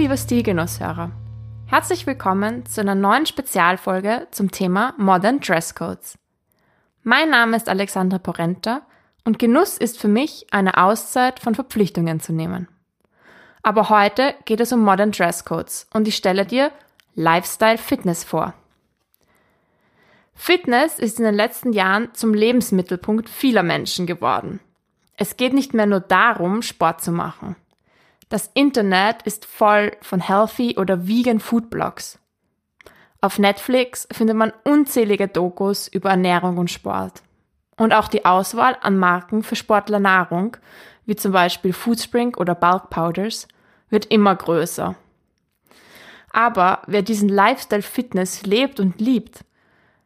Hallo liebe Stilgenusshörer. Herzlich willkommen zu einer neuen Spezialfolge zum Thema Modern Dresscodes. Mein Name ist Alexandra Porenta und Genuss ist für mich eine Auszeit von Verpflichtungen zu nehmen. Aber heute geht es um Modern Dresscodes und ich stelle dir Lifestyle Fitness vor. Fitness ist in den letzten Jahren zum Lebensmittelpunkt vieler Menschen geworden. Es geht nicht mehr nur darum, Sport zu machen. Das Internet ist voll von healthy oder vegan Food Blogs. Auf Netflix findet man unzählige Dokus über Ernährung und Sport. Und auch die Auswahl an Marken für Sportlernahrung, wie zum Beispiel Foodspring oder Bulk Powders, wird immer größer. Aber wer diesen Lifestyle Fitness lebt und liebt,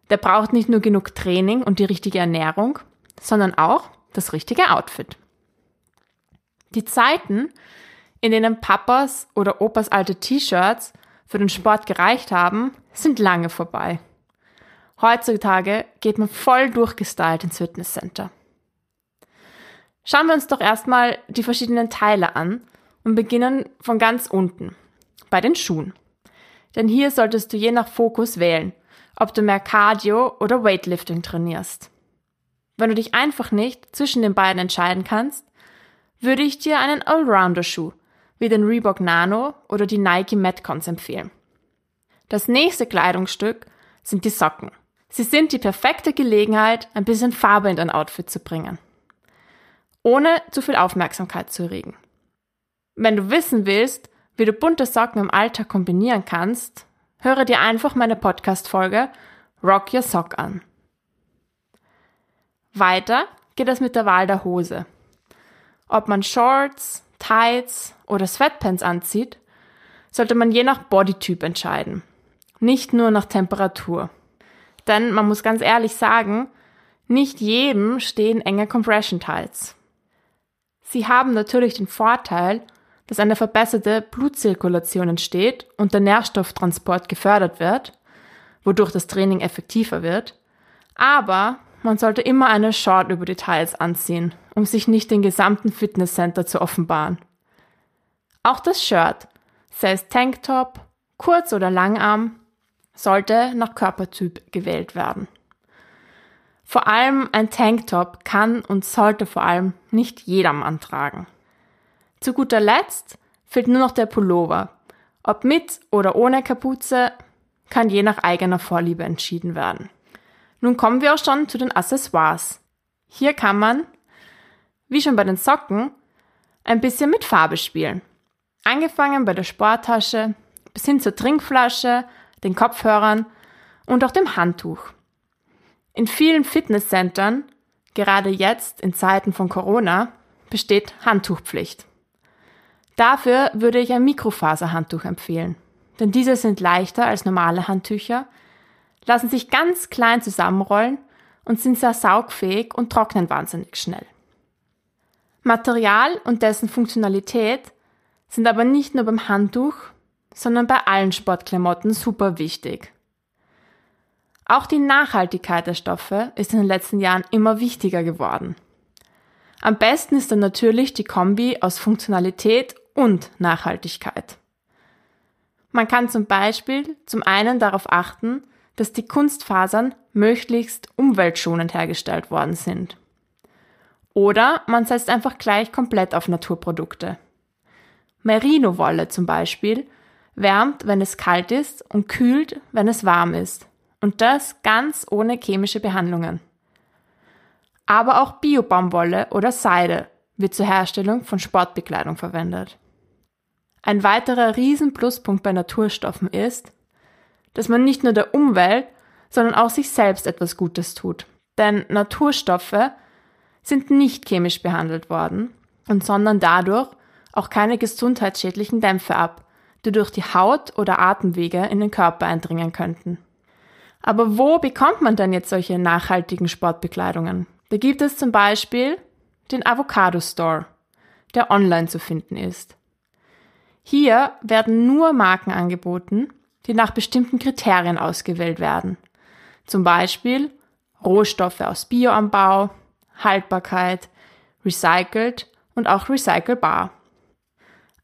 der braucht nicht nur genug Training und die richtige Ernährung, sondern auch das richtige Outfit. Die Zeiten, in denen Papas oder Opas alte T-Shirts für den Sport gereicht haben, sind lange vorbei. Heutzutage geht man voll durchgestylt ins Fitnesscenter. Schauen wir uns doch erstmal die verschiedenen Teile an und beginnen von ganz unten, bei den Schuhen. Denn hier solltest du je nach Fokus wählen, ob du mehr Cardio oder Weightlifting trainierst. Wenn du dich einfach nicht zwischen den beiden entscheiden kannst, würde ich dir einen Allrounder-Schuh wie den Reebok Nano oder die Nike Metcons empfehlen. Das nächste Kleidungsstück sind die Socken. Sie sind die perfekte Gelegenheit, ein bisschen Farbe in dein Outfit zu bringen, ohne zu viel Aufmerksamkeit zu erregen. Wenn du wissen willst, wie du bunte Socken im Alltag kombinieren kannst, höre dir einfach meine Podcast-Folge Rock Your Sock an. Weiter geht es mit der Wahl der Hose. Ob man Shorts, Tights oder Sweatpants anzieht, sollte man je nach Bodytyp entscheiden, nicht nur nach Temperatur. Denn man muss ganz ehrlich sagen, nicht jedem stehen enge Compression Tights. Sie haben natürlich den Vorteil, dass eine verbesserte Blutzirkulation entsteht und der Nährstofftransport gefördert wird, wodurch das Training effektiver wird, aber man sollte immer eine Short über Tights anziehen, um sich nicht den gesamten Fitnesscenter zu offenbaren. Auch das Shirt, sei es Tanktop, kurz oder Langarm, sollte nach Körpertyp gewählt werden. Vor allem ein Tanktop kann und sollte vor allem nicht jedermann tragen. Zu guter Letzt fehlt nur noch der Pullover. Ob mit oder ohne Kapuze, kann je nach eigener Vorliebe entschieden werden. Nun kommen wir auch schon zu den Accessoires. Hier kann man, wie schon bei den Socken, ein bisschen mit Farbe spielen. Angefangen bei der Sporttasche bis hin zur Trinkflasche, den Kopfhörern und auch dem Handtuch. In vielen Fitnesscentern, gerade jetzt in Zeiten von Corona, besteht Handtuchpflicht. Dafür würde ich ein Mikrofaserhandtuch empfehlen, denn diese sind leichter als normale Handtücher lassen sich ganz klein zusammenrollen und sind sehr saugfähig und trocknen wahnsinnig schnell. Material und dessen Funktionalität sind aber nicht nur beim Handtuch, sondern bei allen Sportklamotten super wichtig. Auch die Nachhaltigkeit der Stoffe ist in den letzten Jahren immer wichtiger geworden. Am besten ist dann natürlich die Kombi aus Funktionalität und Nachhaltigkeit. Man kann zum Beispiel zum einen darauf achten, dass die Kunstfasern möglichst umweltschonend hergestellt worden sind. Oder man setzt einfach gleich komplett auf Naturprodukte. Merino-Wolle zum Beispiel wärmt, wenn es kalt ist und kühlt, wenn es warm ist. Und das ganz ohne chemische Behandlungen. Aber auch Bio-Baumwolle oder Seide wird zur Herstellung von Sportbekleidung verwendet. Ein weiterer Riesenpluspunkt bei Naturstoffen ist, dass man nicht nur der Umwelt, sondern auch sich selbst etwas Gutes tut. Denn Naturstoffe sind nicht chemisch behandelt worden und sondern dadurch auch keine gesundheitsschädlichen Dämpfe ab, die durch die Haut oder Atemwege in den Körper eindringen könnten. Aber wo bekommt man denn jetzt solche nachhaltigen Sportbekleidungen? Da gibt es zum Beispiel den Avocado Store, der online zu finden ist. Hier werden nur Marken angeboten, die nach bestimmten Kriterien ausgewählt werden. Zum Beispiel Rohstoffe aus Bioanbau, Haltbarkeit, recycelt und auch recycelbar.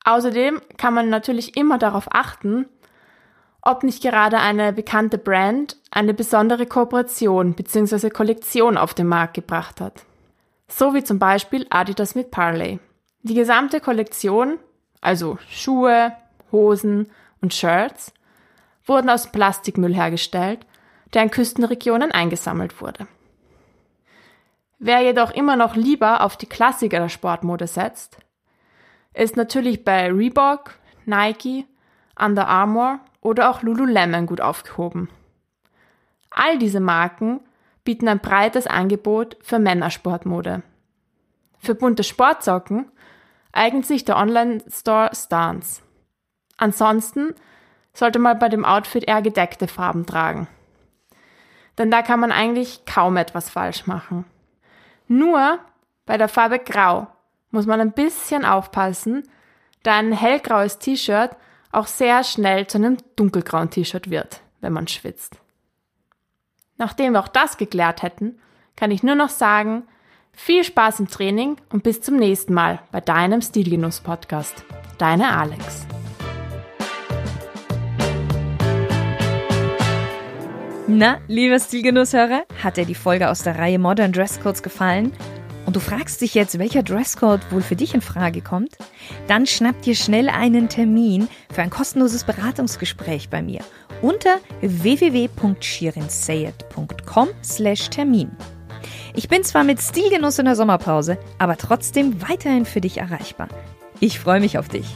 Außerdem kann man natürlich immer darauf achten, ob nicht gerade eine bekannte Brand eine besondere Kooperation bzw. Kollektion auf den Markt gebracht hat. So wie zum Beispiel Adidas mit Parley. Die gesamte Kollektion, also Schuhe, Hosen und Shirts, wurden aus Plastikmüll hergestellt, der in Küstenregionen eingesammelt wurde. Wer jedoch immer noch lieber auf die Klassiker der Sportmode setzt, ist natürlich bei Reebok, Nike, Under Armour oder auch Lululemon gut aufgehoben. All diese Marken bieten ein breites Angebot für Männersportmode. Für bunte Sportsocken eignet sich der Online-Store Stance. Ansonsten sollte man bei dem Outfit eher gedeckte Farben tragen. Denn da kann man eigentlich kaum etwas falsch machen. Nur bei der Farbe Grau muss man ein bisschen aufpassen, da ein hellgraues T-Shirt auch sehr schnell zu einem dunkelgrauen T-Shirt wird, wenn man schwitzt. Nachdem wir auch das geklärt hätten, kann ich nur noch sagen, viel Spaß im Training und bis zum nächsten Mal bei deinem Stilgenuss-Podcast. Deine Alex. Na, lieber Stilgenusshörer, hat dir die Folge aus der Reihe Modern Dresscodes gefallen? Und du fragst dich jetzt, welcher Dresscode wohl für dich in Frage kommt? Dann schnapp dir schnell einen Termin für ein kostenloses Beratungsgespräch bei mir unter www.shirinsayed.com/termin. Ich bin zwar mit Stilgenuss in der Sommerpause, aber trotzdem weiterhin für dich erreichbar. Ich freue mich auf dich.